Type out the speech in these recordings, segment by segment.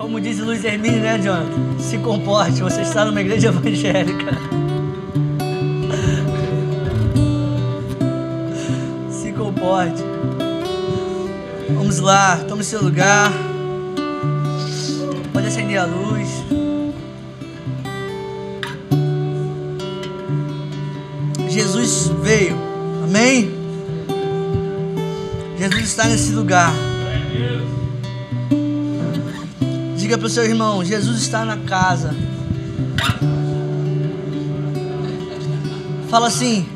Como diz Luiz Hermínio, né, John? Se comporte, você está numa igreja evangélica. Se comporte. Vamos lá, tome seu lugar. Pode acender a luz. Jesus veio. Amém? Jesus está nesse lugar. Diga para o seu irmão: Jesus está na casa. Fala assim: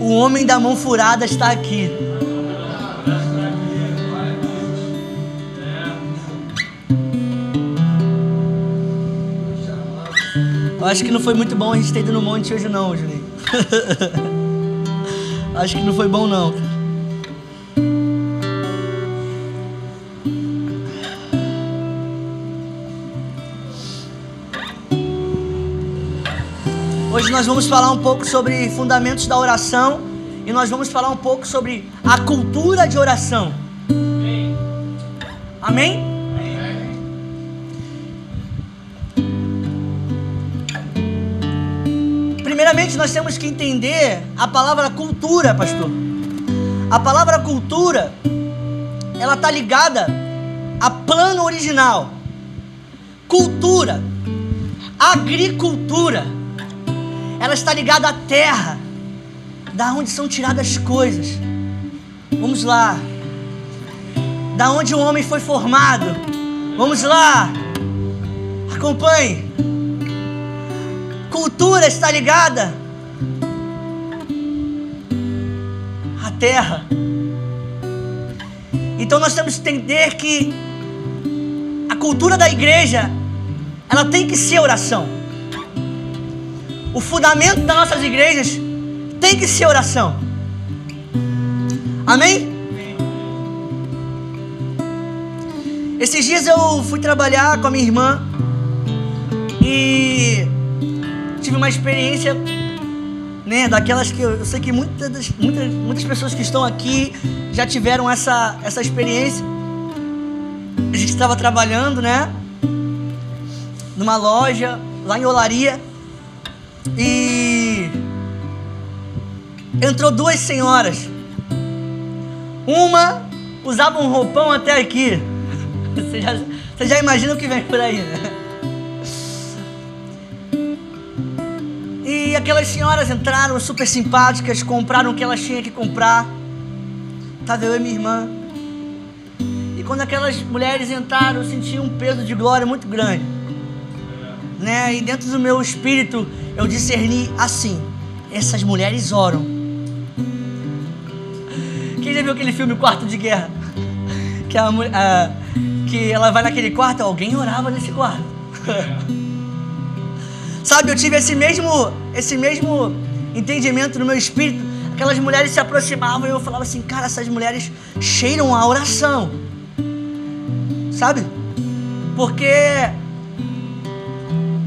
o homem da mão furada está aqui. Eu acho que não foi muito bom a gente ter ido no monte hoje não, Juninho. acho que não foi bom não. Hoje nós vamos falar um pouco sobre fundamentos da oração e nós vamos falar um pouco sobre a cultura de oração. Amém? Primeiramente, nós temos que entender a palavra cultura, pastor. A palavra cultura, ela está ligada a plano original. Cultura, agricultura ela está ligada à terra, da onde são tiradas as coisas. Vamos lá. Da onde o homem foi formado. Vamos lá. Acompanhe. Cultura está ligada à terra. Então nós temos que entender que a cultura da igreja ela tem que ser oração. O fundamento das nossas igrejas tem que ser oração. Amém? Esses dias eu fui trabalhar com a minha irmã e tive uma experiência, né, daquelas que eu, eu sei que muitas, muitas, muitas pessoas que estão aqui já tiveram essa, essa experiência. A gente estava trabalhando, né, numa loja lá em Olaria e entrou duas senhoras. Uma usava um roupão até aqui. Você já, você já imagina o que vem por aí, né? E aquelas senhoras entraram super simpáticas, compraram o que elas tinham que comprar. Tava eu e minha irmã. E quando aquelas mulheres entraram, eu senti um peso de glória muito grande. Né? E dentro do meu espírito, eu discerni assim: essas mulheres oram. Quem já viu aquele filme Quarto de Guerra? Que, a, a, que ela vai naquele quarto, alguém orava nesse quarto. Sabe, eu tive esse mesmo, esse mesmo entendimento no meu espírito. Aquelas mulheres se aproximavam e eu falava assim, cara, essas mulheres cheiram a oração. Sabe? Porque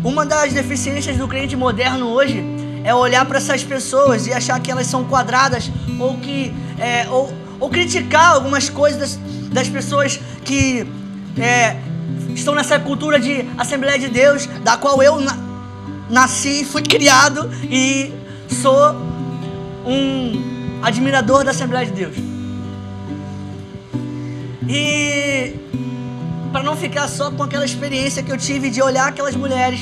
uma das deficiências do crente moderno hoje é olhar para essas pessoas e achar que elas são quadradas ou que é, ou, ou criticar algumas coisas das, pessoas que é, estão nessa cultura de Assembleia de Deus, da qual eu na, nasci, fui criado e sou um admirador da Assembleia de Deus. E para não ficar só com aquela experiência que eu tive de olhar aquelas mulheres.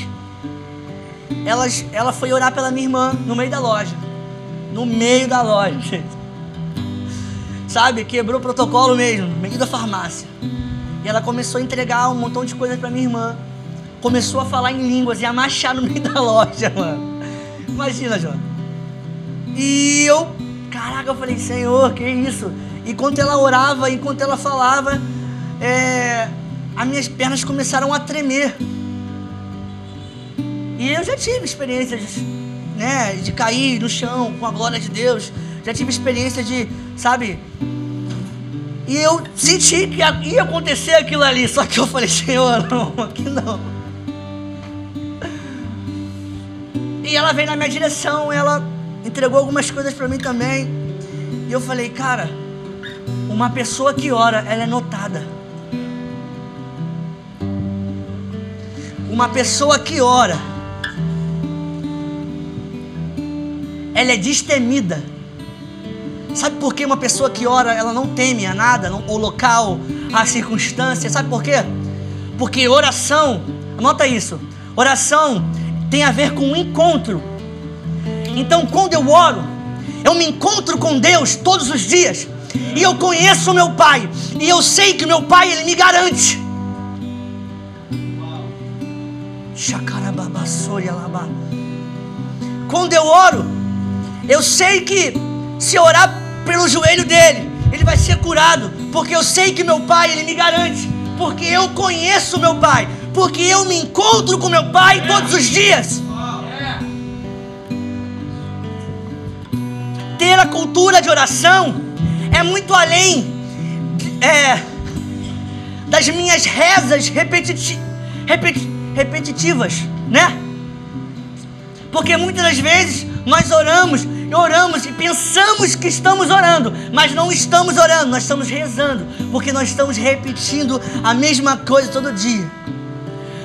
Elas, ela foi orar pela minha irmã no meio da loja. No meio da loja, gente. Sabe? Quebrou o protocolo mesmo, no meio da farmácia. E ela começou a entregar um montão de coisas para minha irmã. Começou a falar em línguas e a marchar no meio da loja, mano. Imagina, João. E eu, caraca, eu falei, Senhor, que isso? Enquanto ela orava, enquanto ela falava, é, as minhas pernas começaram a tremer. E eu já tive experiências, né, de cair no chão com a glória de Deus. Já tive experiência de, sabe? E eu senti que ia acontecer aquilo ali, só que eu falei, Senhor, não, aqui não. E ela veio na minha direção, ela entregou algumas coisas para mim também. E eu falei, cara, uma pessoa que ora, ela é notada. Uma pessoa que ora, ela é destemida. Sabe por que uma pessoa que ora, ela não teme a nada, não, o local, a circunstância? Sabe por quê? Porque oração, anota isso, oração tem a ver com um encontro. Então, quando eu oro, eu me encontro com Deus todos os dias. E eu conheço o meu Pai. E eu sei que meu Pai, Ele me garante. Quando eu oro, eu sei que se orar pelo joelho dele, ele vai ser curado, porque eu sei que meu pai ele me garante, porque eu conheço meu pai, porque eu me encontro com meu pai todos os dias. Ter a cultura de oração é muito além é, das minhas rezas repetiti, repeti, repetitivas, né? Porque muitas das vezes nós oramos oramos e pensamos que estamos orando, mas não estamos orando, nós estamos rezando, porque nós estamos repetindo a mesma coisa todo dia.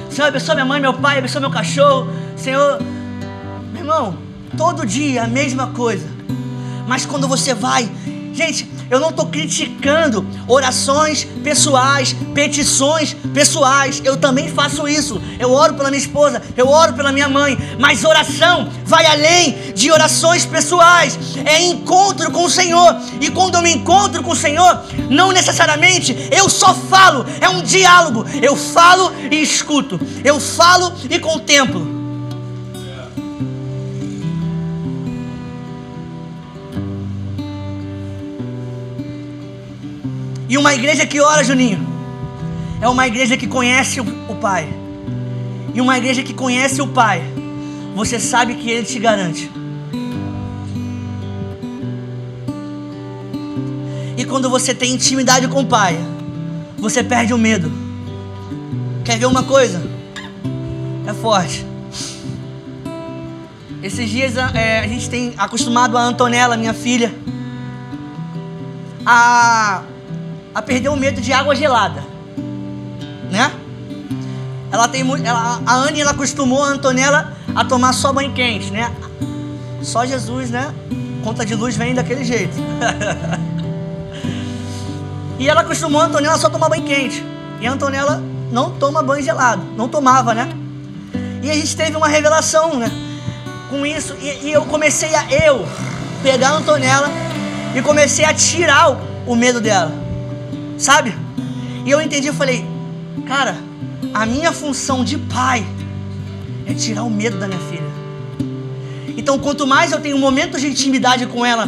Senhor, abençoa minha mãe, meu pai, abençoa meu cachorro. Senhor, meu irmão, todo dia a mesma coisa. Mas quando você vai, gente, eu não estou criticando orações pessoais, petições pessoais. Eu também faço isso. Eu oro pela minha esposa, eu oro pela minha mãe. Mas oração vai além de orações pessoais. É encontro com o Senhor. E quando eu me encontro com o Senhor, não necessariamente eu só falo. É um diálogo. Eu falo e escuto. Eu falo e contemplo. E uma igreja que ora, Juninho, é uma igreja que conhece o, Pai. E uma igreja que conhece o Pai, você sabe que Ele te garante. E quando você tem intimidade com o Pai, você perde o medo. Quer ver uma coisa? É forte. Esses dias é, a gente tem acostumado a Antonella, minha filha, a a perder o medo de água gelada, né? Ela tem muito, ela, a Anne ela acostumou a Antonella a tomar só banho quente, né? Só Jesus, né? Conta de luz vem daquele jeito. e ela acostumou a Antonella só tomar banho quente. E a Antonella não toma banho gelado, não tomava, né? E a gente teve uma revelação, né? Com isso, e, e eu comecei a eu pegar a Antonella e comecei a tirar o, o medo dela. Sabe? E eu entendi, eu falei, cara, a minha função de pai é tirar o medo da minha filha. Então, quanto mais eu tenho momentos de intimidade com ela,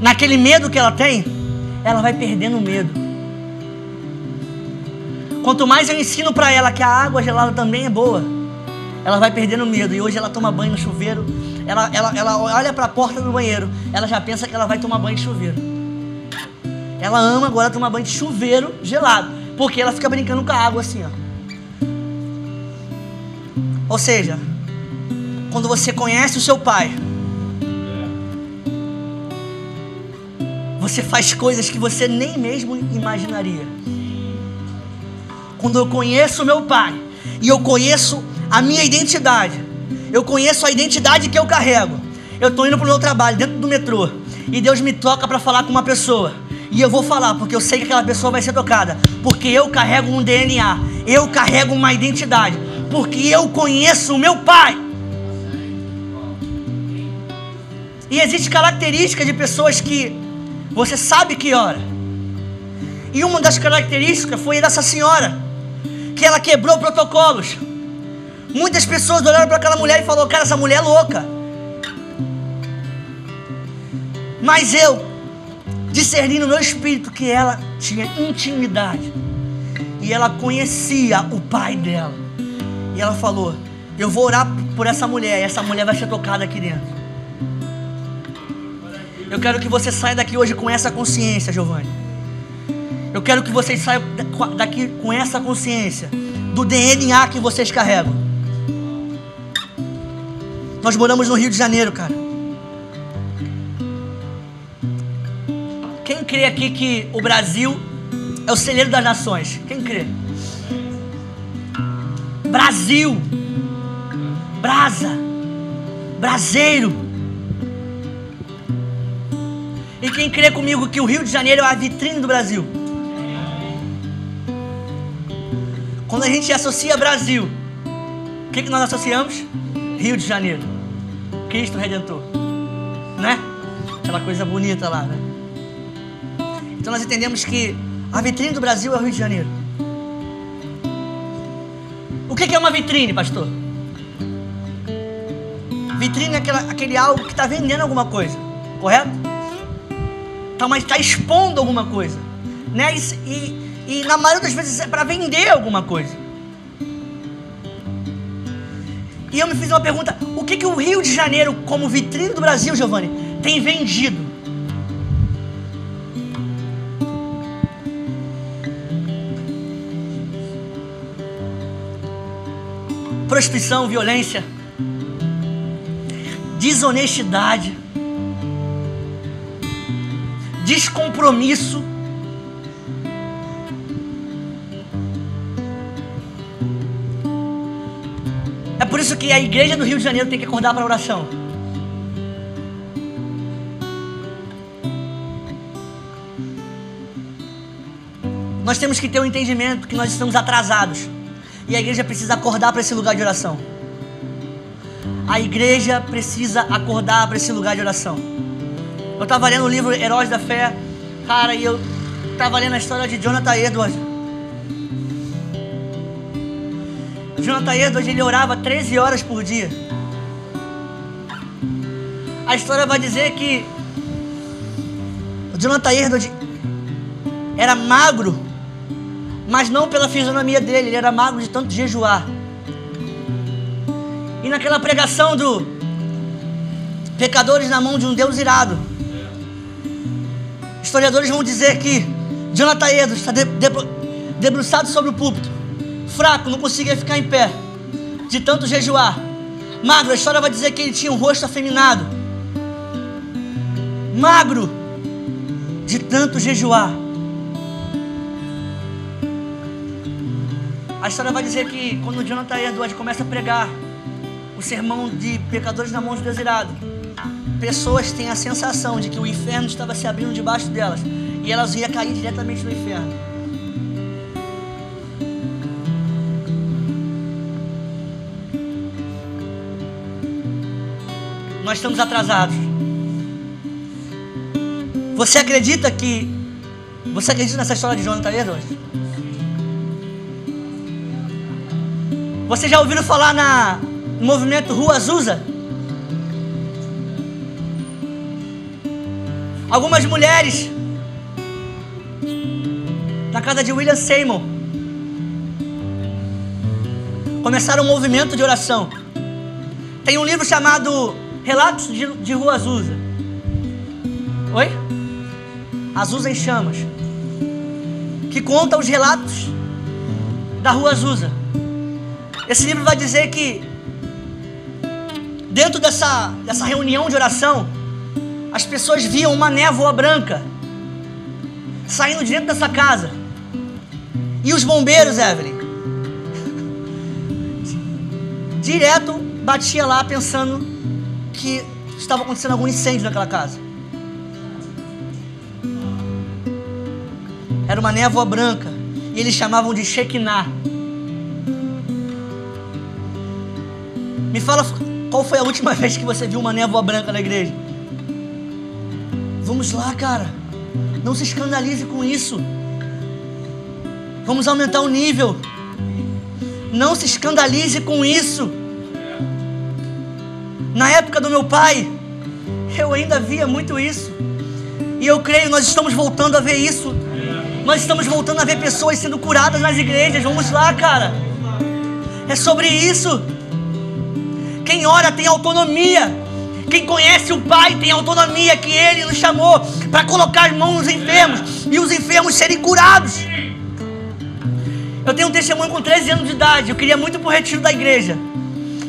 naquele medo que ela tem, ela vai perdendo o medo. Quanto mais eu ensino para ela que a água gelada também é boa, ela vai perdendo medo. E hoje ela toma banho no chuveiro, ela, ela, ela olha para a porta do banheiro, ela já pensa que ela vai tomar banho de chuveiro. Ela ama agora tomar banho de chuveiro gelado. Porque ela fica brincando com a água assim, ó. Ou seja, quando você conhece o seu pai, você faz coisas que você nem mesmo imaginaria. Quando eu conheço meu pai e eu conheço a minha identidade, eu conheço a identidade que eu carrego. Eu estou indo para o meu trabalho dentro do metrô e Deus me toca para falar com uma pessoa. E eu vou falar, porque eu sei que aquela pessoa vai ser tocada. Porque eu carrego um DNA, eu carrego uma identidade. Porque eu conheço o meu pai. E existe características de pessoas que você sabe que ora. E uma das características foi dessa senhora, que ela quebrou protocolos. Muitas pessoas olharam para aquela mulher e falaram: Cara, essa mulher é louca. Mas eu discerni no espírito que ela tinha intimidade e ela conhecia o pai dela. E ela falou: Eu vou orar por essa mulher, e essa mulher vai ser tocada aqui dentro. Eu quero que você saia daqui hoje com essa consciência, Giovanni. Eu quero que vocês saiam daqui com essa consciência do DNA que vocês carregam. Nós moramos no Rio de Janeiro, cara. Quem crê aqui que o Brasil é o celeiro das nações? Quem crê? Brasil. Brasa. Braseiro. E quem crê comigo que o Rio de Janeiro é a vitrine do Brasil? Quando a gente associa Brasil, o que, que nós associamos? Rio de Janeiro. Cristo Redentor. Né? Aquela coisa bonita lá, né? Então nós entendemos que a vitrine do Brasil é o Rio de Janeiro. O que é uma vitrine, pastor? Vitrine é aquela, aquele algo que está vendendo alguma coisa, correto? Tá, mas está expondo alguma coisa, né? E, e, e na maioria das vezes é para vender alguma coisa. E eu me fiz uma pergunta: o que, que o Rio de Janeiro, como vitrine do Brasil, Giovanni, tem vendido? Prostituição, violência, desonestidade, descompromisso. É por isso que a igreja do Rio de Janeiro tem que acordar para oração. Nós temos que ter o um entendimento que nós estamos atrasados. E a igreja precisa acordar para esse lugar de oração. A igreja precisa acordar para esse lugar de oração. Eu estava lendo o livro Heróis da Fé, cara, e eu estava lendo a história de Jonathan Edwards. Jonathan Edwards, ele orava 13 horas por dia. A história vai dizer que Jonathan Edwards era magro, mas não pela fisionomia dele, ele era magro de tanto jejuar. E naquela pregação do pecadores na mão de um Deus irado, historiadores vão dizer que Jonathan Edwards está debruçado sobre o púlpito, fraco, não conseguia ficar em pé, de tanto jejuar. Magro, a história vai dizer que ele tinha um rosto afeminado. Magro, de tanto jejuar. A história vai dizer que quando Jonathan Edwards começa a pregar, o sermão de pecadores na mão de Deus irado. Pessoas têm a sensação de que o inferno estava se abrindo debaixo delas e elas iam cair diretamente no inferno. Nós estamos atrasados. Você acredita que. Você acredita nessa história de Jonathan Edwards? Você já ouviu falar na, no movimento Rua Azusa. Algumas mulheres na casa de William Seymour começaram um movimento de oração. Tem um livro chamado Relatos de, de Rua Azusa. Oi? Azusa em Chamas. Que conta os relatos da Rua Azusa. Esse livro vai dizer que dentro dessa, dessa reunião de oração, as pessoas viam uma névoa branca saindo de dentro dessa casa. E os bombeiros, Evelyn, direto batia lá pensando que estava acontecendo algum incêndio naquela casa. Era uma névoa branca. E eles chamavam de Shekinah. Me fala qual foi a última vez que você viu uma névoa branca na igreja? Vamos lá, cara. Não se escandalize com isso. Vamos aumentar o nível. Não se escandalize com isso. Na época do meu pai, eu ainda via muito isso. E eu creio, nós estamos voltando a ver isso. Nós estamos voltando a ver pessoas sendo curadas nas igrejas. Vamos lá, cara. É sobre isso. Quem ora tem autonomia. Quem conhece o Pai tem autonomia que Ele nos chamou para colocar mãos nos enfermos e os enfermos serem curados. Eu tenho um testemunho com 13 anos de idade. Eu queria muito para retiro da igreja.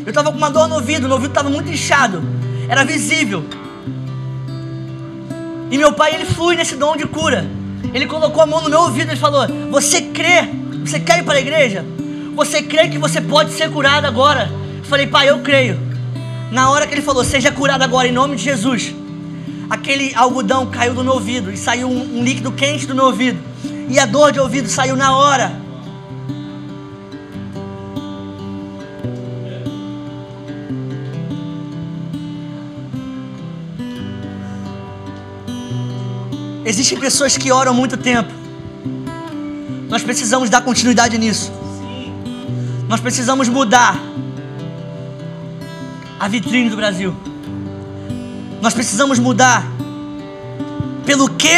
Eu estava com uma dor no ouvido, meu ouvido estava muito inchado, era visível. E meu pai, ele flui nesse dom de cura. Ele colocou a mão no meu ouvido e falou: Você crê? Você quer ir para a igreja? Você crê que você pode ser curado agora? Falei, pai, eu creio. Na hora que ele falou, seja curado agora em nome de Jesus, aquele algodão caiu do meu ouvido e saiu um, um líquido quente do meu ouvido. E a dor de ouvido saiu na hora. Existem pessoas que oram muito tempo. Nós precisamos dar continuidade nisso. Nós precisamos mudar a vitrine do Brasil. Nós precisamos mudar pelo que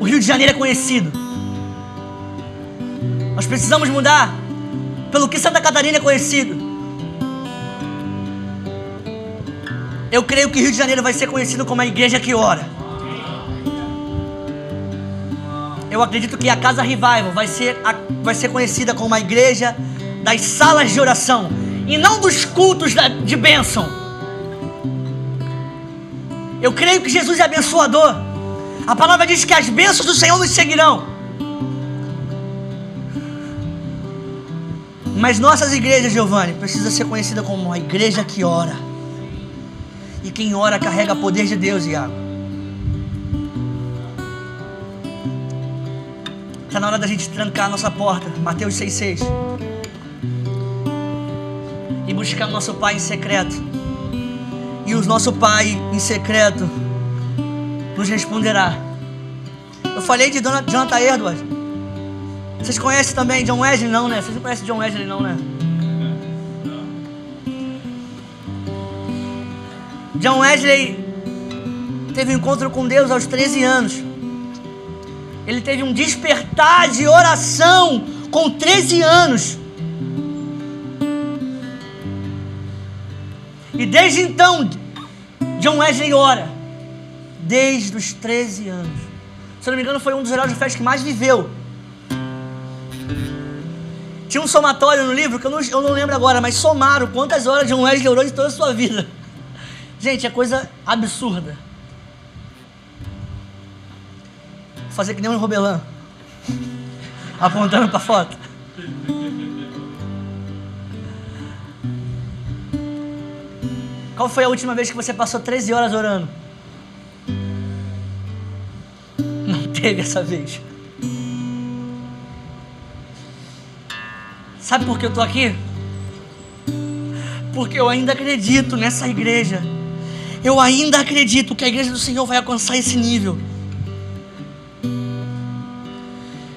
o Rio de Janeiro é conhecido. Nós precisamos mudar pelo que Santa Catarina é conhecido. Eu creio que Rio de Janeiro vai ser conhecido como a igreja que ora. Eu acredito que a Casa Revival vai ser, vai ser conhecida como a igreja das salas de oração e não dos cultos de bênção. Eu creio que Jesus é abençoador. A palavra diz que as bênçãos do Senhor nos seguirão. Mas nossas igrejas, Giovanni, precisa ser conhecida como uma igreja que ora. E quem ora carrega poder de Deus, Iago. Está na hora da gente trancar a nossa porta. Mateus 6,6. Buscar nosso Pai em secreto. E o nosso Pai em secreto nos responderá. Eu falei de Dona Jonathan Edwards. Vocês conhecem também John Wesley? Não, né? Vocês não conhecem John Wesley, não, né? John Wesley teve um encontro com Deus aos 13 anos. Ele teve um despertar de oração com 13 anos. E desde então, John Wesley ora. Desde os 13 anos. Se não me engano, foi um dos heróis de festa que mais viveu. Tinha um somatório no livro que eu não, eu não lembro agora, mas somaram quantas horas John Wesley orou em toda a sua vida. Gente, é coisa absurda. fazer que nem um Robelã. Apontando para foto. Qual foi a última vez que você passou 13 horas orando? Não teve essa vez. Sabe por que eu estou aqui? Porque eu ainda acredito nessa igreja. Eu ainda acredito que a igreja do Senhor vai alcançar esse nível.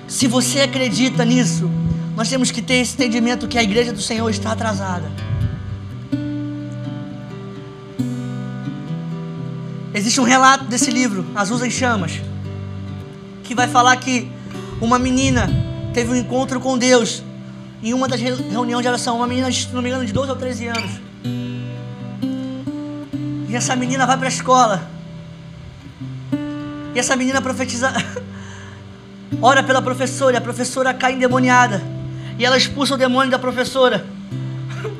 Se você acredita nisso, nós temos que ter esse entendimento que a igreja do Senhor está atrasada. Existe um relato desse livro, Azul em Chamas, que vai falar que uma menina teve um encontro com Deus em uma das reuniões de oração, uma menina, se não me engano, de 12 ou 13 anos. E essa menina vai para a escola. E essa menina profetiza ora pela professora, e a professora cai endemoniada. E ela expulsa o demônio da professora.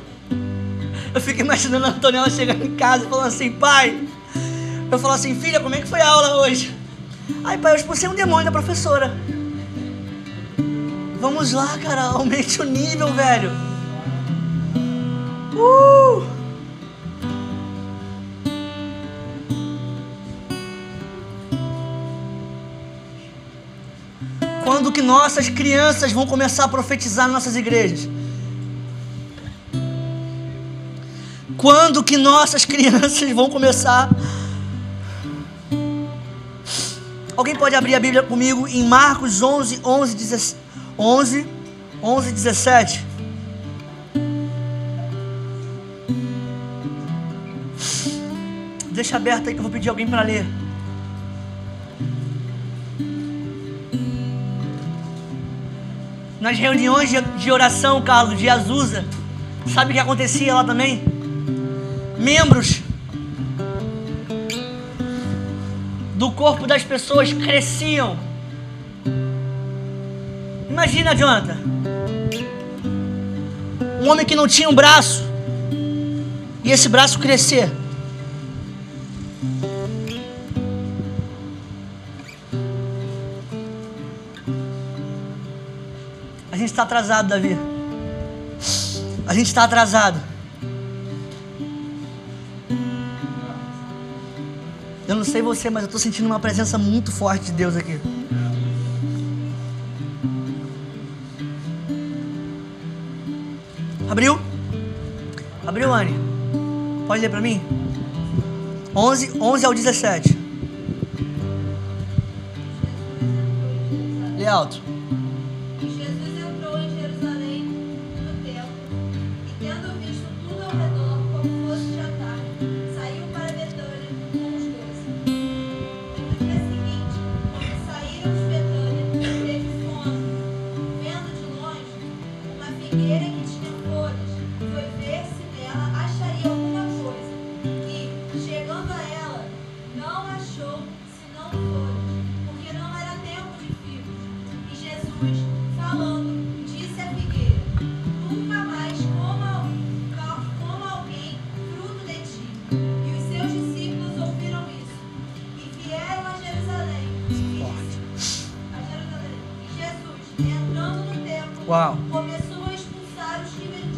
Eu fico imaginando a Antonella chegando em casa e falando assim, pai. Eu falo assim, filha, como é que foi a aula hoje? Ai, pai, eu expulsei um demônio da professora. Vamos lá, cara, aumente o nível, velho. Uh! quando que nossas crianças vão começar a profetizar nas nossas igrejas? Quando que nossas crianças vão começar? Alguém pode abrir a Bíblia comigo em Marcos 11, 11, 11, 11 17. Deixa aberto aí que eu vou pedir alguém para ler. Nas reuniões de oração, Carlos, de Azusa, sabe o que acontecia lá também? Membros do corpo das pessoas cresciam. Imagina, Jonathan. Um homem que não tinha um braço. E esse braço crescer. está atrasado, Davi. A gente está atrasado. Eu não sei você, mas eu estou sentindo uma presença muito forte de Deus aqui. Abriu? Abriu, Anne? Pode ler para mim? 11, 11 ao 17. Lê alto.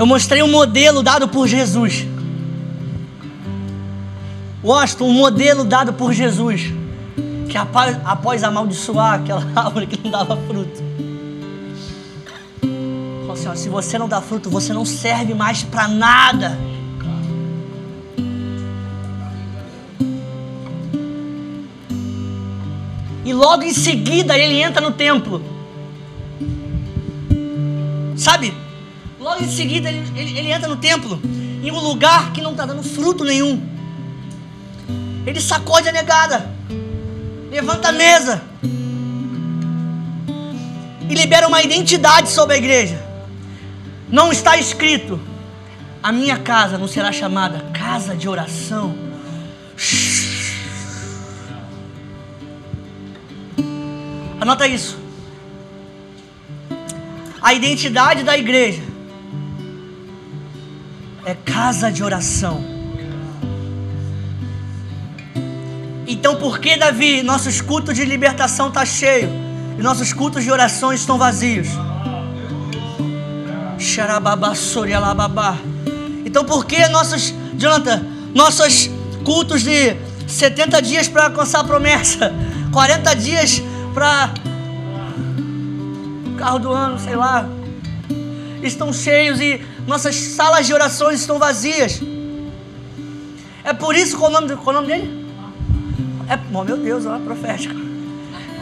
Eu mostrei um modelo dado por Jesus. Washington, um modelo dado por Jesus. Que após, após amaldiçoar aquela árvore que não dava fruto, Senhor, se você não dá fruto, você não serve mais para nada. E logo em seguida ele entra no templo. Sabe? Logo em seguida ele, ele, ele entra no templo, em um lugar que não está dando fruto nenhum. Ele sacode a negada, levanta a mesa e libera uma identidade sobre a igreja. Não está escrito: a minha casa não será chamada casa de oração. Anota isso. A identidade da igreja é casa de oração. Então, por que Davi, nossos cultos de libertação estão tá cheio e nossos cultos de oração estão vazios? Então por que nossos, Jonathan, nossos cultos de 70 dias para alcançar a promessa, 40 dias para carro do ano, sei lá, estão cheios e nossas salas de orações estão vazias? É por isso qual o nome, qual o nome dele? É, oh, meu Deus, é profética.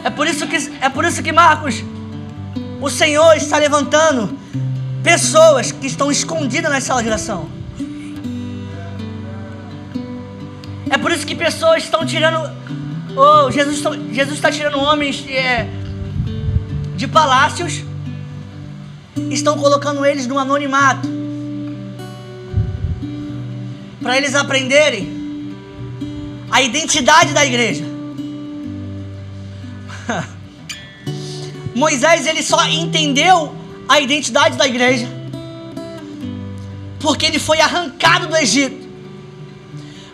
É por isso que é por isso que Marcos, o Senhor está levantando pessoas que estão escondidas na sala de oração. É por isso que pessoas estão tirando. Oh, Jesus, Jesus está tirando homens é, de palácios, estão colocando eles no anonimato, para eles aprenderem a identidade da igreja. Moisés ele só entendeu a identidade da igreja, porque ele foi arrancado do Egito.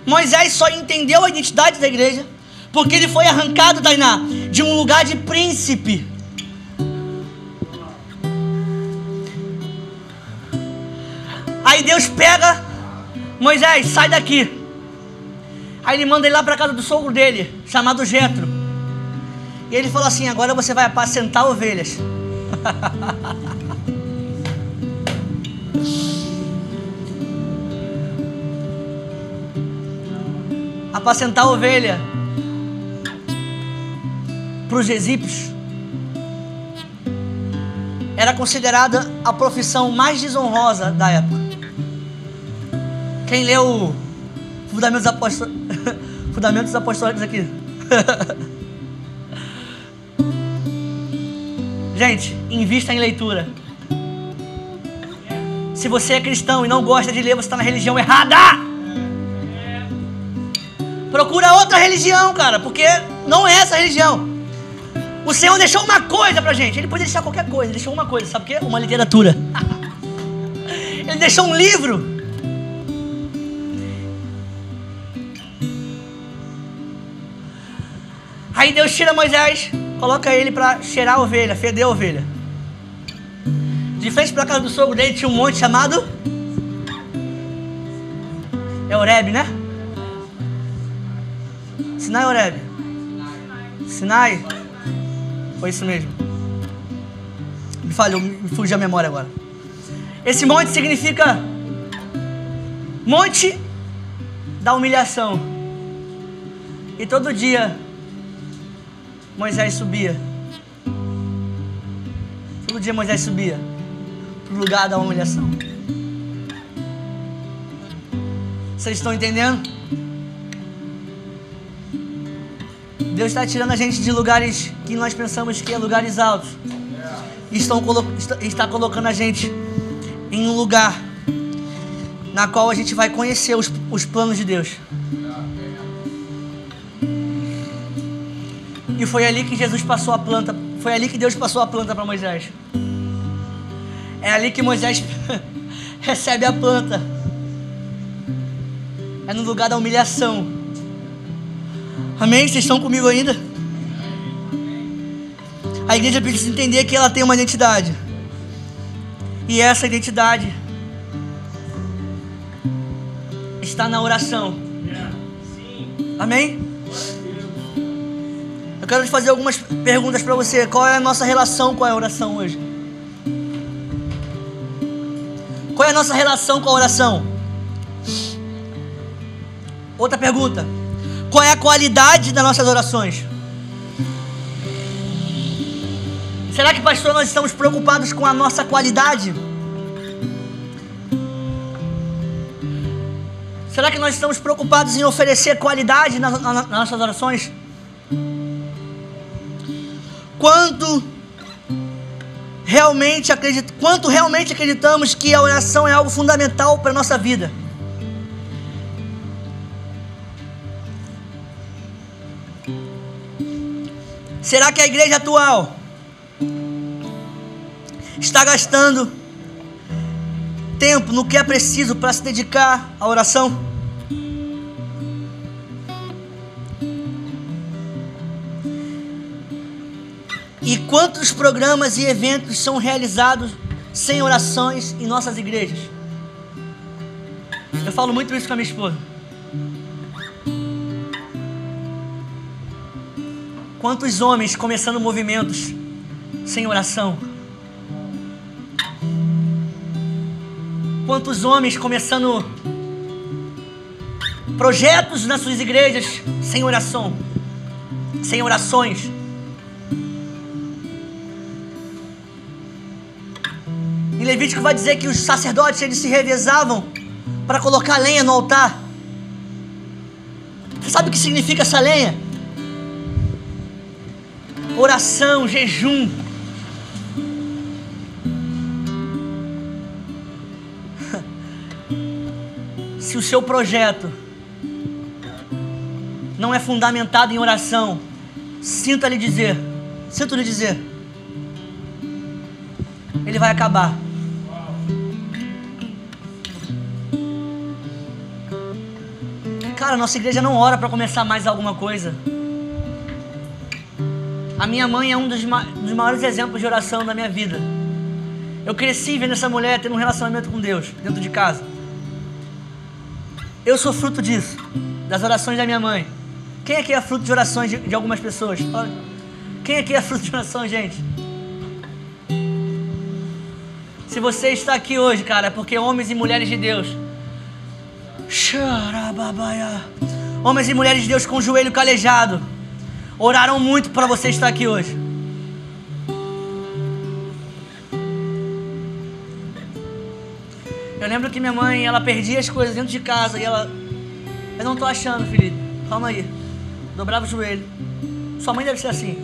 Moisés só entendeu a identidade da igreja, porque ele foi arrancado, Tainá, de um lugar de príncipe. Aí Deus pega Moisés, sai daqui. Aí ele manda ele lá para casa do sogro dele, chamado Jetro. E ele falou assim: agora você vai apacentar ovelhas. Apacentar ovelha para os egípcios era considerada a profissão mais desonrosa da época. Quem leu Fundamentos, Apostó... Fundamentos Apostólicos aqui? Gente, invista em leitura. Se você é cristão e não gosta de ler, você está na religião errada. Procura outra religião, cara, porque não é essa religião. O Senhor deixou uma coisa pra gente. Ele podia deixar qualquer coisa, ele deixou uma coisa, sabe o quê? Uma literatura. ele deixou um livro. Aí Deus tira Moisés, coloca ele para cheirar a ovelha, feder a ovelha. De frente para casa do sogro dele tinha um monte chamado é Oreb, né? Sinai Oreb? Sinai? Foi isso mesmo. Me falhou, me fugiu a memória agora. Esse monte significa monte da humilhação. E todo dia Moisés subia. Todo dia Moisés subia para o lugar da humilhação. Vocês estão entendendo? Deus está tirando a gente de lugares que nós pensamos que é lugares altos. Estão, está colocando a gente em um lugar na qual a gente vai conhecer os, os planos de Deus. E foi ali que Jesus passou a planta. Foi ali que Deus passou a planta para Moisés. É ali que Moisés recebe a planta. É no lugar da humilhação. Amém? Vocês estão comigo ainda? A igreja precisa entender que ela tem uma identidade. E essa identidade está na oração. Amém? Eu quero te fazer algumas perguntas para você. Qual é a nossa relação com a oração hoje? Qual é a nossa relação com a oração? Outra pergunta. Qual é a qualidade das nossas orações? Será que, pastor, nós estamos preocupados com a nossa qualidade? Será que nós estamos preocupados em oferecer qualidade nas, nas nossas orações? Quanto realmente acredit, quanto realmente acreditamos que a oração é algo fundamental para a nossa vida. Será que a igreja atual está gastando tempo no que é preciso para se dedicar à oração? E quantos programas e eventos são realizados sem orações em nossas igrejas? Eu falo muito isso com a minha esposa. Quantos homens começando movimentos sem oração? Quantos homens começando projetos nas suas igrejas sem oração? Sem orações? Levítico vai dizer que os sacerdotes eles se revezavam para colocar lenha no altar. Você sabe o que significa essa lenha? Oração, jejum. Se o seu projeto não é fundamentado em oração, sinta lhe dizer, sinto lhe dizer, ele vai acabar. Cara, nossa igreja não ora para começar mais alguma coisa. A minha mãe é um dos, ma dos maiores exemplos de oração da minha vida. Eu cresci vendo essa mulher tendo um relacionamento com Deus dentro de casa. Eu sou fruto disso, das orações da minha mãe. Quem aqui é fruto de orações de, de algumas pessoas? Quem aqui é fruto de orações, gente? Se você está aqui hoje, cara, é porque homens e mulheres de Deus Homens e mulheres de Deus com o joelho calejado oraram muito para você estar aqui hoje. Eu lembro que minha mãe, ela perdia as coisas dentro de casa e ela. Eu não tô achando, Felipe. Calma aí. Dobrava o joelho. Sua mãe deve ser assim.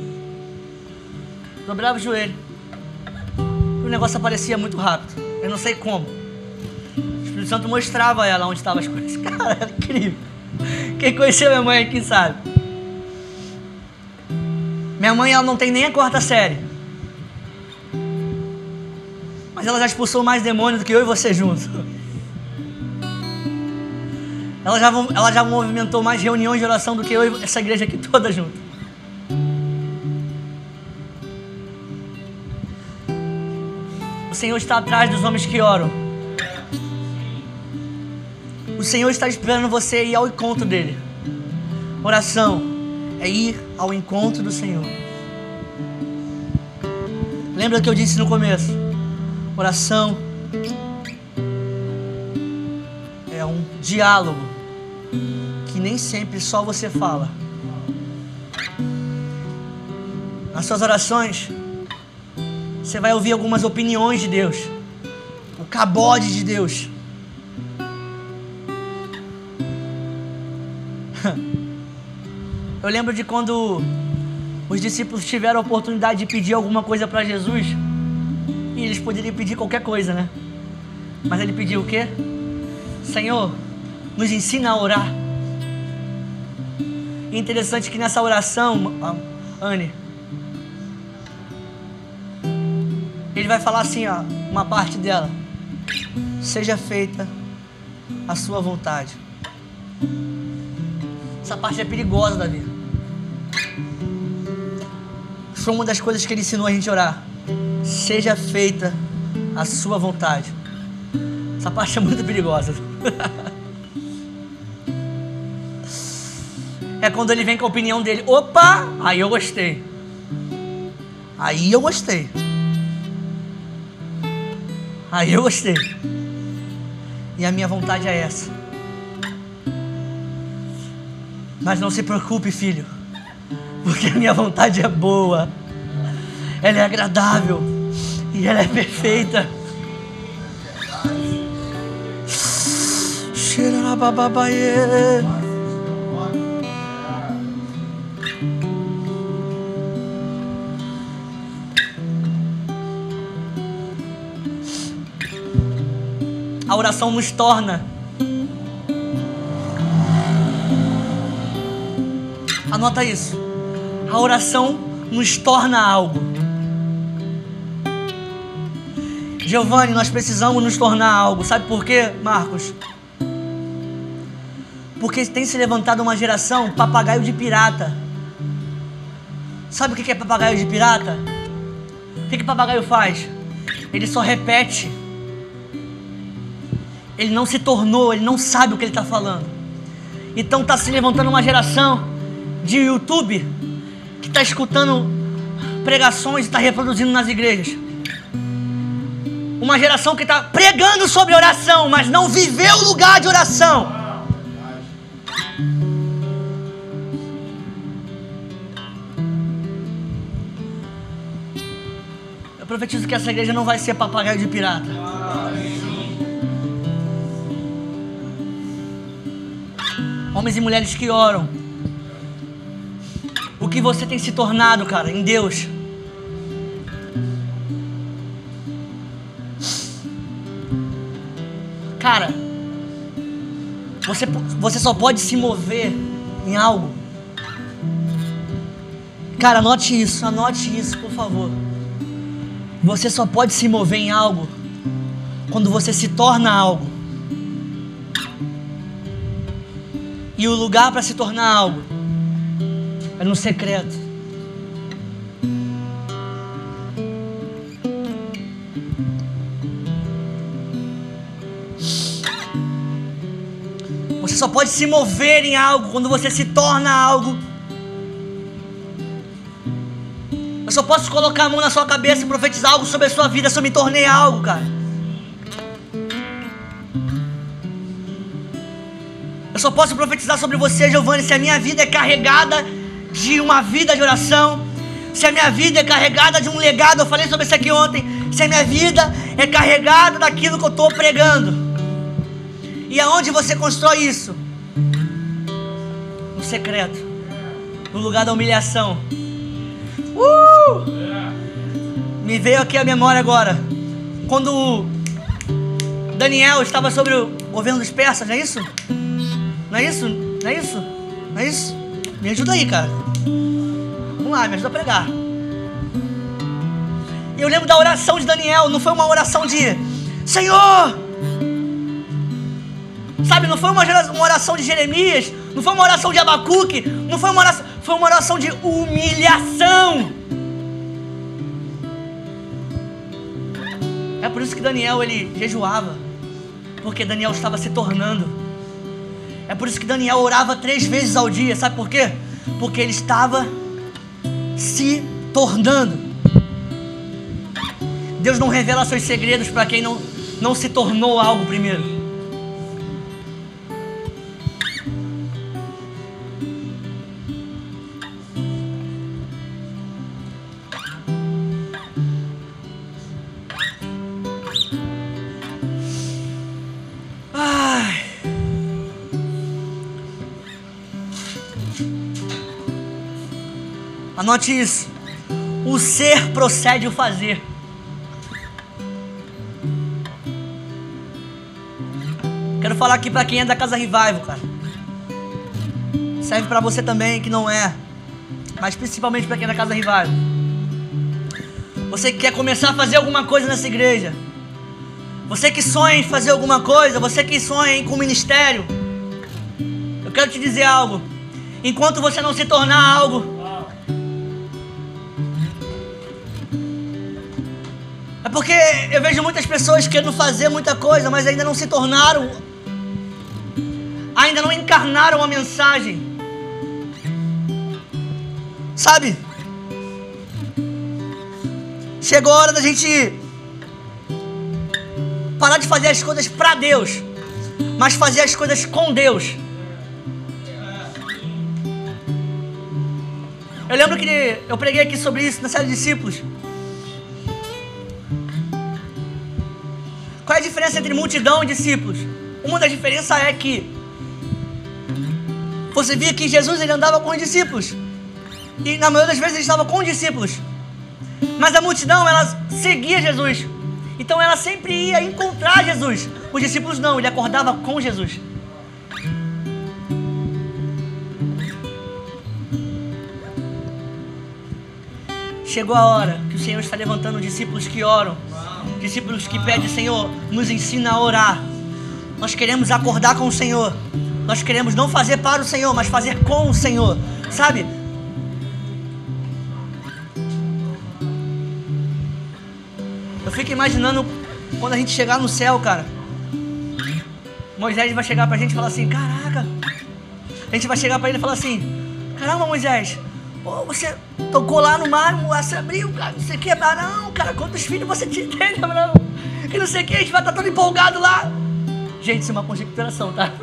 Dobrava o joelho. negócio aparecia muito rápido. Eu não sei como. Espírito Santo mostrava a ela onde estavam as coisas. Cara, era incrível. Quem conheceu minha mãe aqui sabe. Minha mãe ela não tem nem a quarta série. Mas ela já expulsou mais demônios do que eu e você juntos. Ela já, ela já movimentou mais reuniões de oração do que eu e essa igreja aqui toda junto. O Senhor está atrás dos homens que oram. O Senhor está esperando você ir ao encontro dele. Oração é ir ao encontro do Senhor. Lembra que eu disse no começo? Oração é um diálogo que nem sempre só você fala. Nas suas orações, você vai ouvir algumas opiniões de Deus, o cabode de Deus. Eu lembro de quando os discípulos tiveram a oportunidade de pedir alguma coisa para Jesus, e eles poderiam pedir qualquer coisa, né? Mas ele pediu o quê? Senhor, nos ensina a orar. E interessante que nessa oração, Anne, ele vai falar assim, ó, uma parte dela. Seja feita a sua vontade. Essa parte é perigosa, Davi. Foi uma das coisas que ele ensinou a gente a orar. Seja feita a sua vontade. Essa parte é muito perigosa. é quando ele vem com a opinião dele. Opa, aí eu gostei. Aí eu gostei. Aí eu gostei. E a minha vontade é essa. Mas não se preocupe, filho. Porque a minha vontade é boa. Ela é agradável. E ela é perfeita. A oração nos torna. Anota isso. A oração nos torna algo. Giovanni, nós precisamos nos tornar algo. Sabe por quê, Marcos? Porque tem se levantado uma geração papagaio de pirata. Sabe o que é papagaio de pirata? O que, que papagaio faz? Ele só repete ele não se tornou, ele não sabe o que ele está falando. Então está se levantando uma geração de YouTube está escutando pregações e está reproduzindo nas igrejas. Uma geração que está pregando sobre oração, mas não viveu o lugar de oração. Eu profetizo que essa igreja não vai ser papagaio de pirata. homens e mulheres que oram. Que você tem se tornado, cara, em Deus. Cara, você, você só pode se mover em algo. Cara, anote isso, anote isso, por favor. Você só pode se mover em algo quando você se torna algo. E o lugar para se tornar algo é no secreto. Você só pode se mover em algo quando você se torna algo. Eu só posso colocar a mão na sua cabeça e profetizar algo sobre a sua vida se eu me tornei algo, cara. só posso profetizar sobre você, Giovanni, se a minha vida é carregada de uma vida de oração, se a minha vida é carregada de um legado, eu falei sobre isso aqui ontem, se a minha vida é carregada daquilo que eu estou pregando. E aonde você constrói isso? No secreto, no lugar da humilhação. Uh! Me veio aqui a memória agora. quando Daniel estava sobre o governo dos persas, não é isso? Não é isso? Não é isso? Não é isso? Me ajuda aí, cara. Vamos lá, me ajuda a pregar. Eu lembro da oração de Daniel, não foi uma oração de Senhor! Sabe, não foi uma oração de Jeremias, não foi uma oração de Abacuque, não foi uma oração, foi uma oração de humilhação. É por isso que Daniel ele jejuava, porque Daniel estava se tornando. É por isso que Daniel orava três vezes ao dia, sabe por quê? Porque ele estava se tornando. Deus não revela seus segredos para quem não, não se tornou algo primeiro. Anote isso. O ser procede o fazer. Quero falar aqui para quem é da Casa Revival, cara. Serve para você também que não é, mas principalmente para quem é da Casa Revival. Você que quer começar a fazer alguma coisa nessa igreja. Você que sonha em fazer alguma coisa, você que sonha em com ministério. Eu quero te dizer algo. Enquanto você não se tornar algo, porque eu vejo muitas pessoas querendo fazer muita coisa, mas ainda não se tornaram, ainda não encarnaram a mensagem. Sabe? Chegou a hora da gente parar de fazer as coisas para Deus, mas fazer as coisas com Deus. Eu lembro que eu preguei aqui sobre isso na série de discípulos. Diferença entre multidão e discípulos? Uma das diferenças é que você via que Jesus ele andava com os discípulos. E na maioria das vezes ele estava com os discípulos. Mas a multidão, ela seguia Jesus. Então ela sempre ia encontrar Jesus. Os discípulos não, ele acordava com Jesus. Chegou a hora que o Senhor está levantando discípulos que oram discípulos que pedem, Senhor, nos ensina a orar. Nós queremos acordar com o Senhor. Nós queremos não fazer para o Senhor, mas fazer com o Senhor. Sabe? Eu fico imaginando quando a gente chegar no céu, cara. Moisés vai chegar pra gente e falar assim: Caraca. A gente vai chegar pra ele e falar assim: Caramba, Moisés, Pô, você tocou lá no mar, você abriu, cara, não sei o que, Abraão, cara, quantos filhos você tinha, entende, Abraão? E não sei o que, a gente vai estar todo empolgado lá. Gente, isso é uma conjecturação, tá?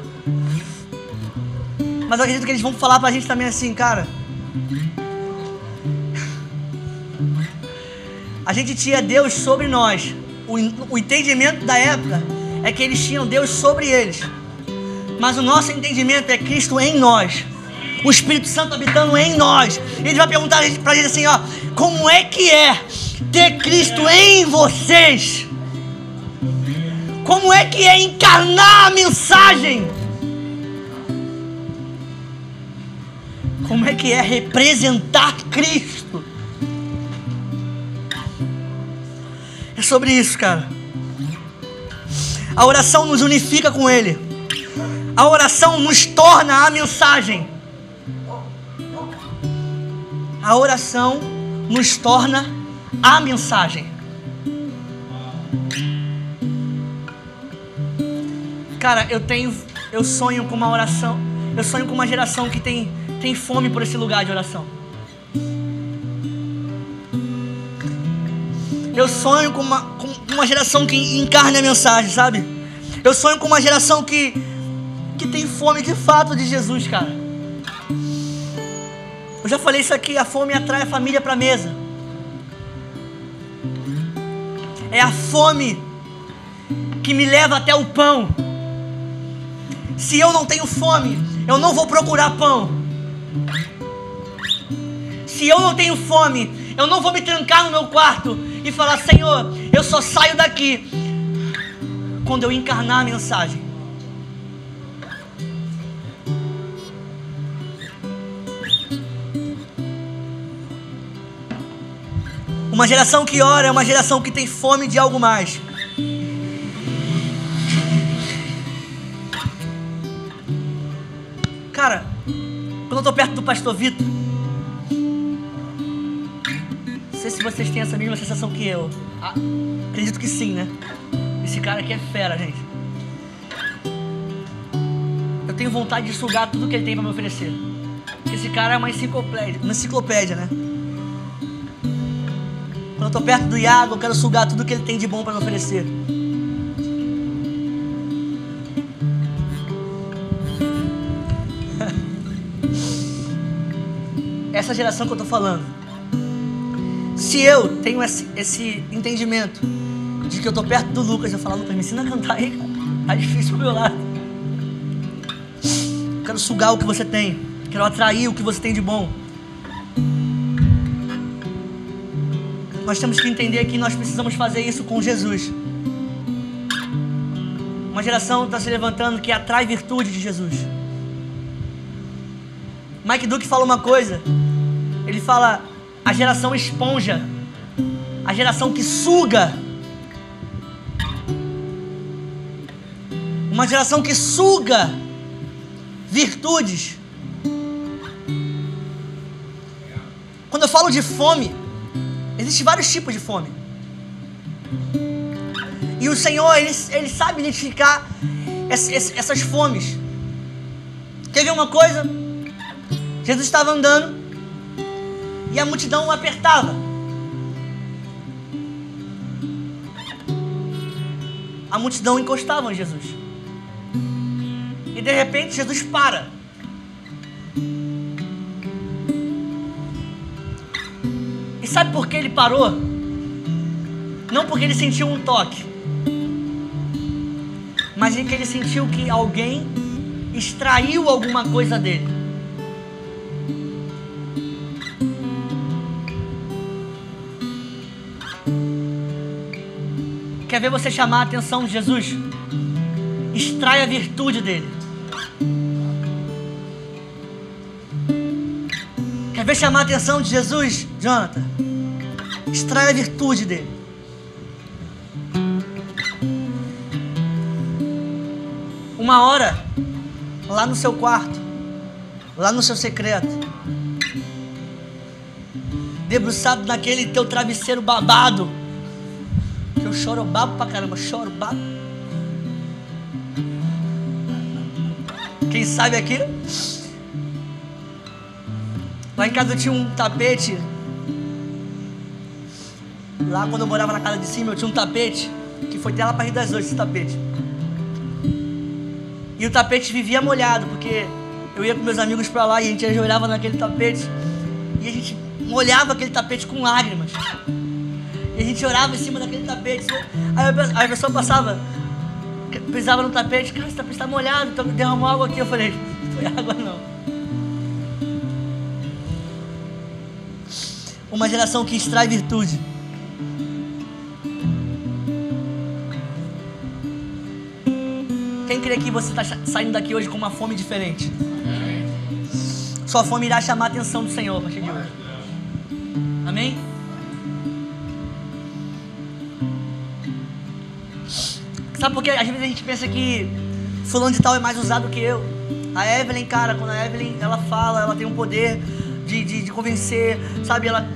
Mas eu acredito que eles vão falar pra gente também assim, cara. A gente tinha Deus sobre nós. O, o entendimento da época é que eles tinham Deus sobre eles. Mas o nosso entendimento é Cristo em nós o Espírito Santo habitando em nós. Ele vai perguntar para gente assim: ó, como é que é ter Cristo em vocês? Como é que é encarnar a mensagem? Como é que é representar Cristo? É sobre isso, cara. A oração nos unifica com Ele. A oração nos torna a mensagem. A oração nos torna a mensagem. Cara, eu tenho, eu sonho com uma oração, eu sonho com uma geração que tem, tem fome por esse lugar de oração. Eu sonho com uma, com uma geração que encarne a mensagem, sabe? Eu sonho com uma geração que, que tem fome de fato de Jesus, cara. Eu já falei isso aqui, a fome atrai a família para a mesa. É a fome que me leva até o pão. Se eu não tenho fome, eu não vou procurar pão. Se eu não tenho fome, eu não vou me trancar no meu quarto e falar: Senhor, eu só saio daqui quando eu encarnar a mensagem. Uma geração que ora é uma geração que tem fome de algo mais. Cara, quando eu tô perto do pastor Vitor, não sei se vocês têm essa mesma sensação que eu. Ah, acredito que sim, né? Esse cara aqui é fera, gente. Eu tenho vontade de sugar tudo que ele tem para me oferecer. Esse cara é uma enciclopédia, uma enciclopédia, né? Quando eu tô perto do Iago, eu quero sugar tudo que ele tem de bom para me oferecer. Essa geração que eu tô falando. Se eu tenho esse, esse entendimento de que eu tô perto do Lucas, eu falo, Lucas, me ensina a cantar aí, cara. Tá difícil pro meu lado. Quero sugar o que você tem. Quero atrair o que você tem de bom. Nós temos que entender que nós precisamos fazer isso com Jesus. Uma geração está se levantando que atrai virtude de Jesus. Mike Duke fala uma coisa. Ele fala a geração esponja, a geração que suga. Uma geração que suga virtudes. Quando eu falo de fome, Existem vários tipos de fome. E o Senhor, Ele, ele sabe identificar essas fomes. Quer ver uma coisa? Jesus estava andando e a multidão o apertava. A multidão encostava em Jesus. E de repente Jesus para. Sabe por que ele parou? Não porque ele sentiu um toque, mas em que ele sentiu que alguém extraiu alguma coisa dele. Quer ver você chamar a atenção de Jesus? Extrai a virtude dele. Quer ver chamar a atenção de Jesus, Jonathan? Extrai a virtude dele. Uma hora, lá no seu quarto, lá no seu secreto, debruçado naquele teu travesseiro babado, que eu choro babo pra caramba, choro babo. Quem sabe aqui? Lá em casa eu tinha um tapete Lá quando eu morava na casa de cima, eu tinha um tapete que foi até lá para Rio das Ostras, esse tapete. E o tapete vivia molhado, porque eu ia com meus amigos para lá e a gente ajoelhava naquele tapete. E a gente molhava aquele tapete com lágrimas. E a gente orava em cima daquele tapete. Aí a pessoa passava, pisava no tapete, cara, esse tapete está molhado, então derramou água aqui. Eu falei, não foi água não. Uma geração que extrai virtude. Crê que você está saindo daqui hoje com uma fome diferente? Sua fome irá chamar a atenção do Senhor a partir de hoje. Amém? Sabe por quê? Às vezes a gente pensa que fulano de tal é mais usado que eu. A Evelyn, cara, quando a Evelyn ela fala, ela tem um poder de, de, de convencer, sabe? Ela,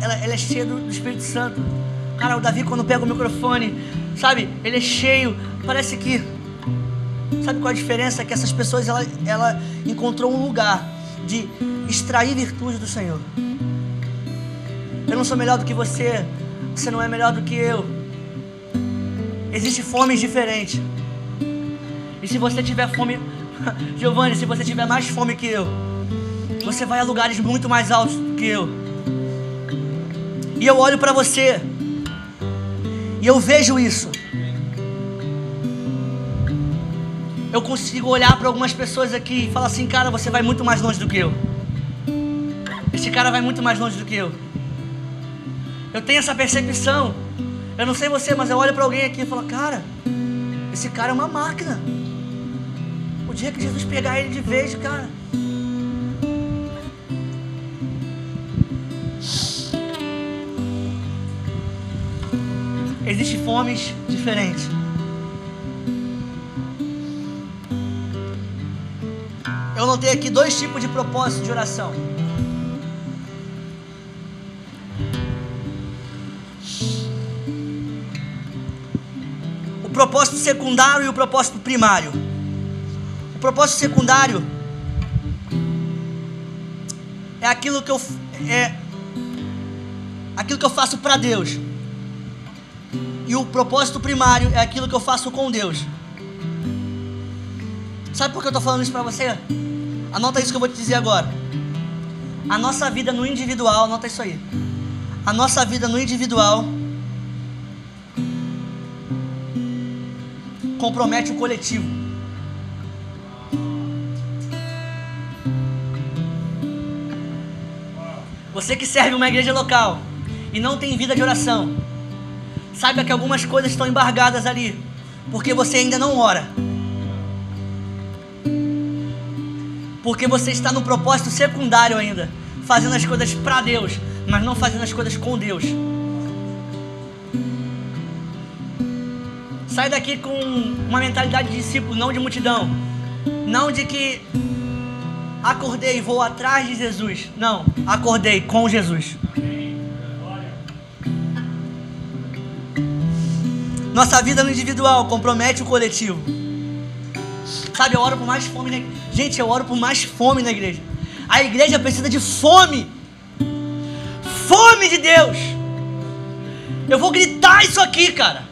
ela, ela é cheia do, do Espírito Santo. Cara, o Davi quando pega o microfone, sabe? Ele é cheio, parece que Sabe qual a diferença? É que essas pessoas, ela, ela encontrou um lugar de extrair virtude do Senhor. Eu não sou melhor do que você, você não é melhor do que eu. Existem fomes diferentes. E se você tiver fome, Giovanni, se você tiver mais fome que eu, você vai a lugares muito mais altos do que eu. E eu olho para você, e eu vejo isso. Eu consigo olhar para algumas pessoas aqui e falar assim, cara, você vai muito mais longe do que eu. Esse cara vai muito mais longe do que eu. Eu tenho essa percepção. Eu não sei você, mas eu olho para alguém aqui e falo, cara, esse cara é uma máquina. O dia que Jesus pegar ele de vez, cara. Existem fomes diferentes. Eu notei aqui dois tipos de propósito de oração. O propósito secundário e o propósito primário. O propósito secundário é aquilo que eu é aquilo que eu faço para Deus. E o propósito primário é aquilo que eu faço com Deus. Sabe por que eu estou falando isso para você? Anota isso que eu vou te dizer agora. A nossa vida no individual, anota isso aí. A nossa vida no individual compromete o coletivo. Você que serve uma igreja local e não tem vida de oração, saiba que algumas coisas estão embargadas ali, porque você ainda não ora. Porque você está no propósito secundário ainda, fazendo as coisas para Deus, mas não fazendo as coisas com Deus. Sai daqui com uma mentalidade de discípulo, não de multidão. Não de que acordei e vou atrás de Jesus. Não, acordei com Jesus. Nossa vida no individual compromete o coletivo. Sabe, eu oro por mais fome na igreja. Gente, eu oro por mais fome na igreja. A igreja precisa de fome. Fome de Deus. Eu vou gritar isso aqui, cara.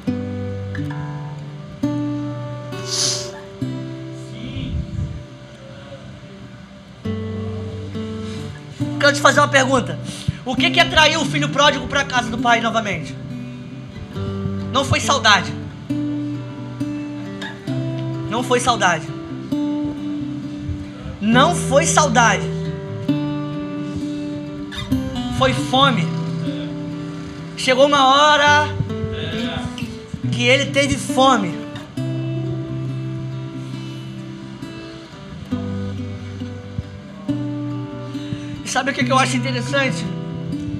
Quero te fazer uma pergunta. O que que atraiu o filho pródigo para a casa do pai novamente? Não foi saudade. Não foi saudade não foi saudade, foi fome. Chegou uma hora que ele teve fome. E sabe o que eu acho interessante?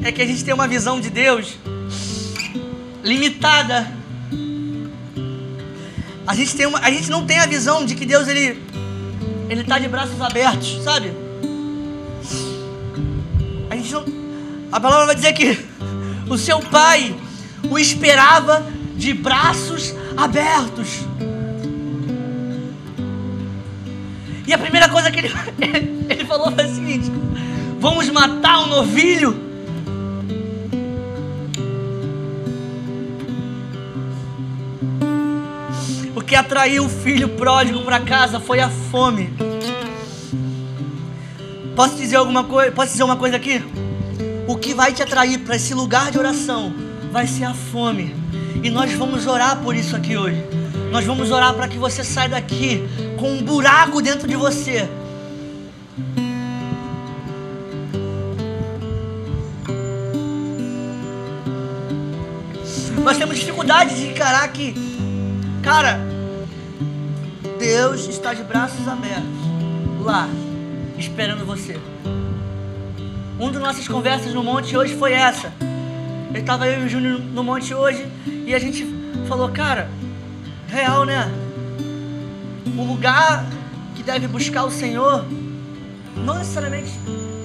É que a gente tem uma visão de Deus limitada. A gente, tem uma, a gente não tem a visão de que Deus ele ele está de braços abertos, sabe? A gente não. A palavra vai dizer que o seu pai o esperava de braços abertos. E a primeira coisa que ele, ele falou foi o seguinte: vamos matar um novilho. Que atraiu o filho pródigo para casa foi a fome. Posso dizer alguma coisa? Posso dizer uma coisa aqui? O que vai te atrair para esse lugar de oração vai ser a fome. E nós vamos orar por isso aqui hoje. Nós vamos orar para que você saia daqui com um buraco dentro de você. Nós temos dificuldade de encarar que, cara, Deus está de braços abertos lá esperando você. Uma das nossas conversas no monte hoje foi essa. Ele estava eu e o Júnior no monte hoje e a gente falou, cara, real, né? O lugar que deve buscar o Senhor não necessariamente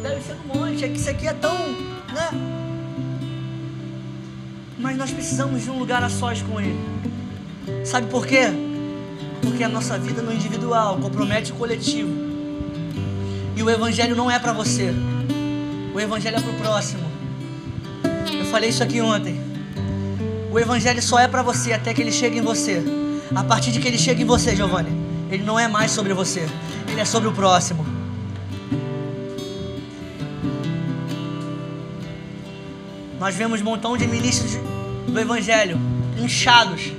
deve ser no monte, é que isso aqui é tão, né? Mas nós precisamos de um lugar a sós com Ele. Sabe por quê? Porque a nossa vida no individual compromete o coletivo. E o evangelho não é para você. O evangelho é para o próximo. Eu falei isso aqui ontem. O evangelho só é para você até que ele chegue em você. A partir de que ele chega em você, Giovanni, ele não é mais sobre você. Ele é sobre o próximo. Nós vemos um montão de ministros do evangelho inchados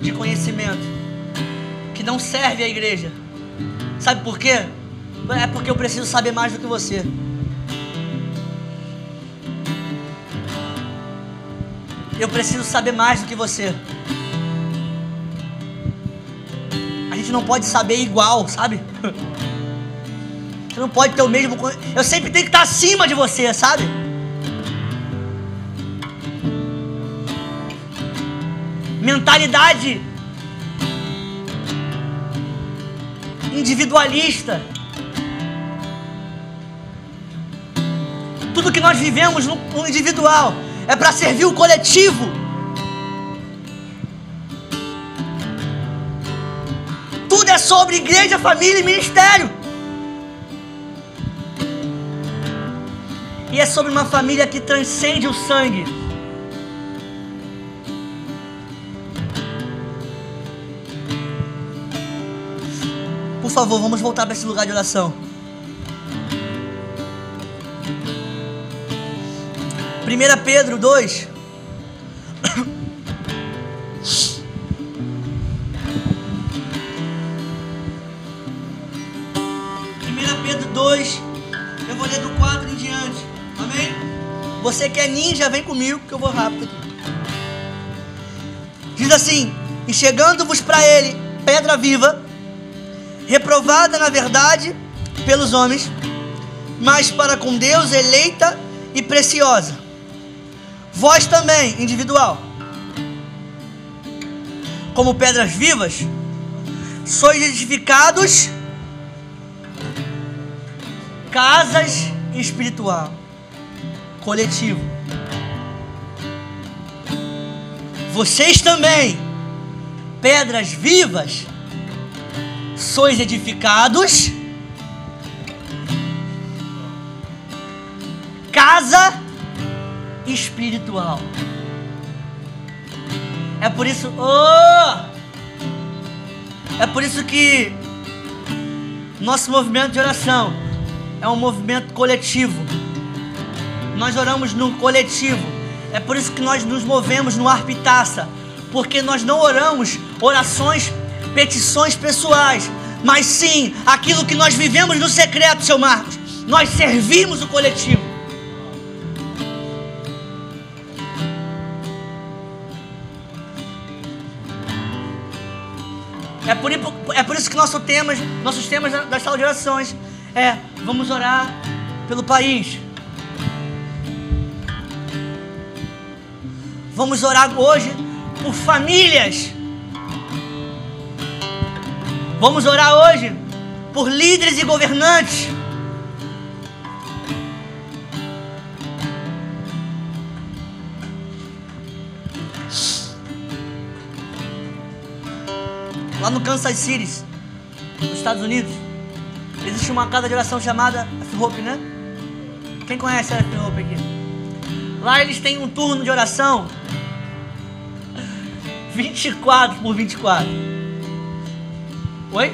de conhecimento que não serve à igreja. Sabe por quê? É porque eu preciso saber mais do que você. Eu preciso saber mais do que você. A gente não pode saber igual, sabe? Você não pode ter o mesmo. Eu sempre tenho que estar acima de você, sabe? Mentalidade individualista. Tudo que nós vivemos no individual é para servir o coletivo. Tudo é sobre igreja, família e ministério. E é sobre uma família que transcende o sangue. Favor, vamos voltar para esse lugar de oração. 1 Pedro 2. 1 Pedro 2, eu vou ler do 4 em diante. Amém? Você que é ninja, vem comigo que eu vou rápido. Diz assim: E chegando-vos para ele, pedra viva, reprovada na verdade pelos homens, mas para com Deus eleita e preciosa. Vós também, individual, como pedras vivas, sois edificados casas espiritual coletivo. Vocês também, pedras vivas, sois edificados, casa espiritual. É por isso, oh! É por isso que nosso movimento de oração é um movimento coletivo. Nós oramos no coletivo. É por isso que nós nos movemos no arpitaça. Porque nós não oramos orações, petições pessoais. Mas sim aquilo que nós vivemos no secreto, seu Marcos. Nós servimos o coletivo. É por, é por isso que nosso temas, nossos temas das salas de orações é vamos orar pelo país, Vamos orar hoje por famílias. Vamos orar hoje por líderes e governantes. Lá no Kansas City, nos Estados Unidos, existe uma casa de oração chamada F-Hope, né? Quem conhece a F-Hope aqui? Lá eles têm um turno de oração 24 por 24. Oi?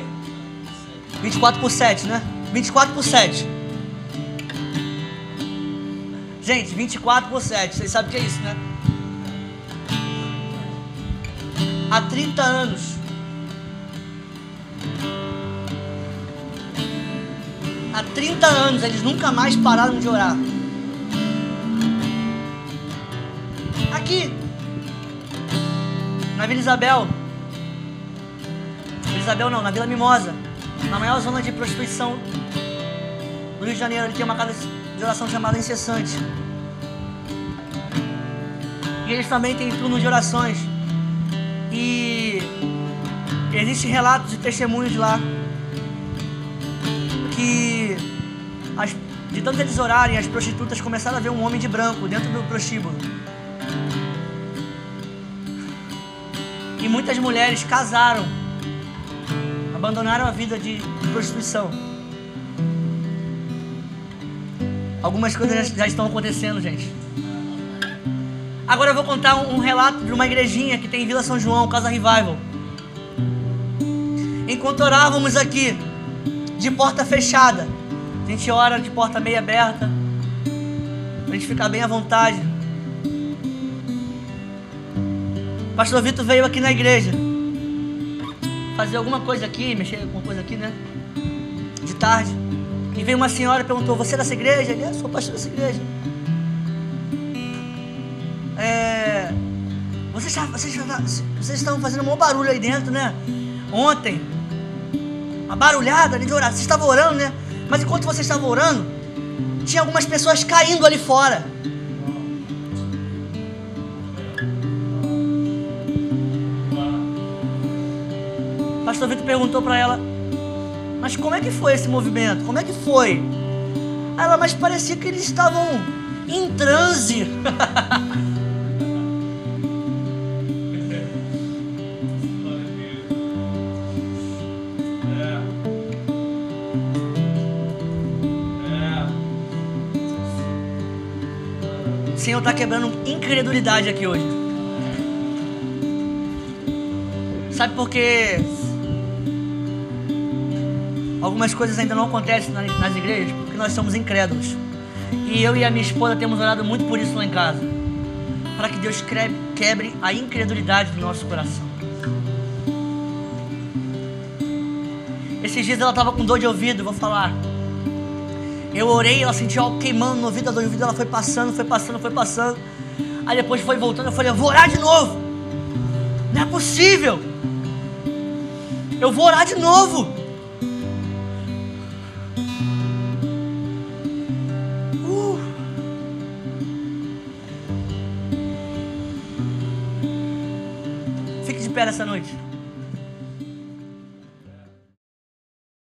24 por 7, né? 24 por 7. Gente, 24 por 7. Vocês sabem o que é isso, né? Há 30 anos. Há 30 anos eles nunca mais pararam de orar. Aqui, na Vila Isabel. Isabel não, na Vila Mimosa. Na maior zona de prostituição do Rio de Janeiro. Ele tem uma casa de oração chamada Incessante. E eles também têm turnos de orações. E existem relatos e testemunhos lá que as, de tanto eles orarem, as prostitutas começaram a ver um homem de branco dentro do prostíbulo. E muitas mulheres casaram, abandonaram a vida de, prostituição. Algumas coisas já, estão acontecendo, gente. Agora eu vou contar um, relato de uma igrejinha que tem em Vila São João, Casa Revival. Enquanto orávamos aqui, de porta fechada, a gente ora de porta meia aberta, para a gente ficar bem à vontade. Pastor Vitor veio aqui na igreja fazer alguma coisa aqui, mexer alguma coisa aqui, né? De tarde. E veio uma senhora e perguntou: Você é dessa igreja? Ele é, sou pastor dessa igreja. É, Vocês, vocês, vocês fazendo um maior barulho aí dentro, né? Ontem. Uma barulhada de oração. Vocês estavam orando, né? Mas enquanto vocês estavam orando, tinha algumas pessoas caindo ali fora. Pastor Vitor perguntou para ela: Mas como é que foi esse movimento? Como é que foi? Ela, mas parecia que eles estavam em transe. O Senhor está quebrando incredulidade aqui hoje. Sabe por que algumas coisas ainda não acontecem nas igrejas? Porque nós somos incrédulos. E eu e a minha esposa temos orado muito por isso lá em casa. Para que Deus quebre a incredulidade do nosso coração. Esses dias ela estava com dor de ouvido, vou falar. Eu orei, ela sentiu algo queimando no ouvido, a dor de ouvido, ela foi passando, foi passando, foi passando. Aí depois foi voltando, eu falei, eu vou orar de novo. Não é possível. Eu vou orar de novo. Nessa noite.